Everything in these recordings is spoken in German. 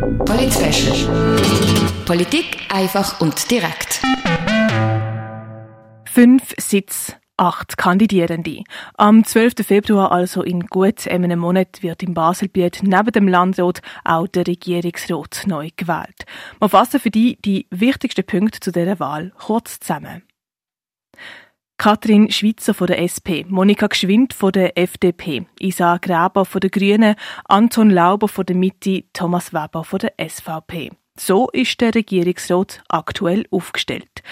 Polit Politik einfach und direkt. Fünf Sitze acht Kandidierende. Am 12. Februar, also in gut einem Monat, wird im Baselbiet neben dem Landrat auch der Regierungsrat neu gewählt. Wir fassen für die die wichtigsten Punkte zu dieser Wahl kurz zusammen. Katrin Schweizer von der SP, Monika Geschwind von der FDP, Isa Graber von der Grünen, Anton Lauber von der Mitte, Thomas Weber von der SVP. So ist der Regierungsrat aktuell aufgestellt.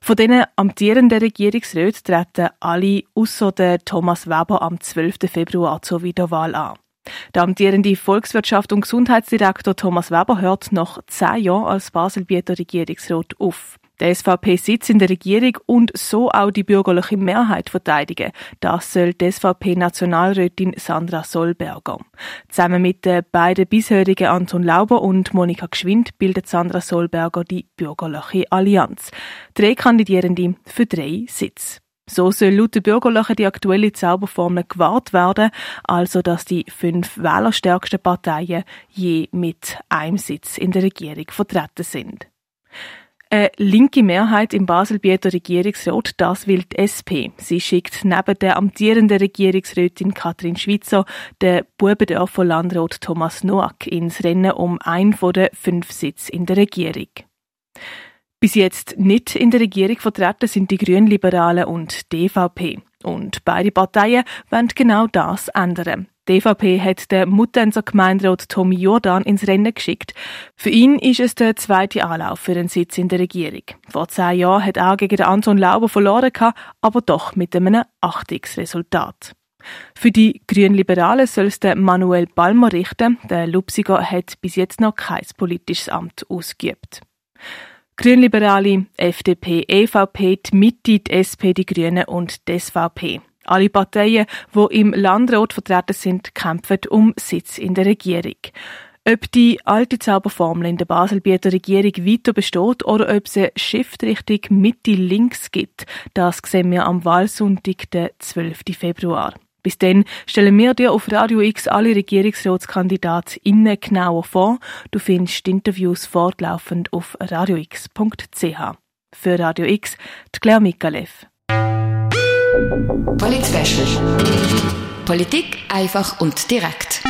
Von diesen amtierenden Regierungsräten treten alle außer Thomas Weber am 12. Februar zur Wiederwahl an. Der amtierende Volkswirtschaft- und Gesundheitsdirektor Thomas Weber hört nach zehn Jahren als Baselbieter Regierungsrat auf. Der SVP sitzt in der Regierung und so auch die bürgerliche Mehrheit verteidigen. Das soll die SVP-Nationalrätin Sandra Solberger. Zusammen mit den beiden bisherigen Anton Lauber und Monika Geschwind bildet Sandra Solberger die bürgerliche Allianz. Drei Kandidierende für drei Sitze. So soll laut der Bürgerlichen die aktuelle Zauberformel gewahrt werden, also dass die fünf wählerstärksten Parteien je mit einem Sitz in der Regierung vertreten sind. Eine linke Mehrheit im Baselbieter Regierungsrat, das will die SP. Sie schickt neben der amtierenden Regierungsrätin Katrin Schwitzer den Bubendorfer Landrat Thomas Noack ins Rennen um einen von den fünf Sitz in der Regierung. Bis jetzt nicht in der Regierung vertreten sind die Grünliberalen und die DVP. Und beide Parteien wollen genau das ändern. Die EVP hat den Muttenser Gemeinderat Tommy Jordan ins Rennen geschickt. Für ihn ist es der zweite Anlauf für einen Sitz in der Regierung. Vor zehn Jahren hat er gegen Anton Lauber verloren, aber doch mit einem Achtungsresultat. Für die Grünliberalen soll es der Manuel Balmer richten. Der Lupsiger hat bis jetzt noch kein politisches Amt ausgeübt. Grünliberale, FDP, EVP, die Mitte, die SP, die Grünen und die SVP. Alle Parteien, die im Landrat vertreten sind, kämpfen um Sitz in der Regierung. Ob die alte Zauberformel in der Baselbieter Regierung weiter besteht oder ob es eine Shiftrichtung Mitte-Links gibt, das sehen wir am Wahlsonntag, den 12. Februar. Bis dann stellen wir dir auf Radio X alle Regierungsratskandidatinnen genauer vor. Du findest Interviews fortlaufend auf radiox.ch. Für Radio X, Claire Mikalev. Polit Politik einfach und direkt.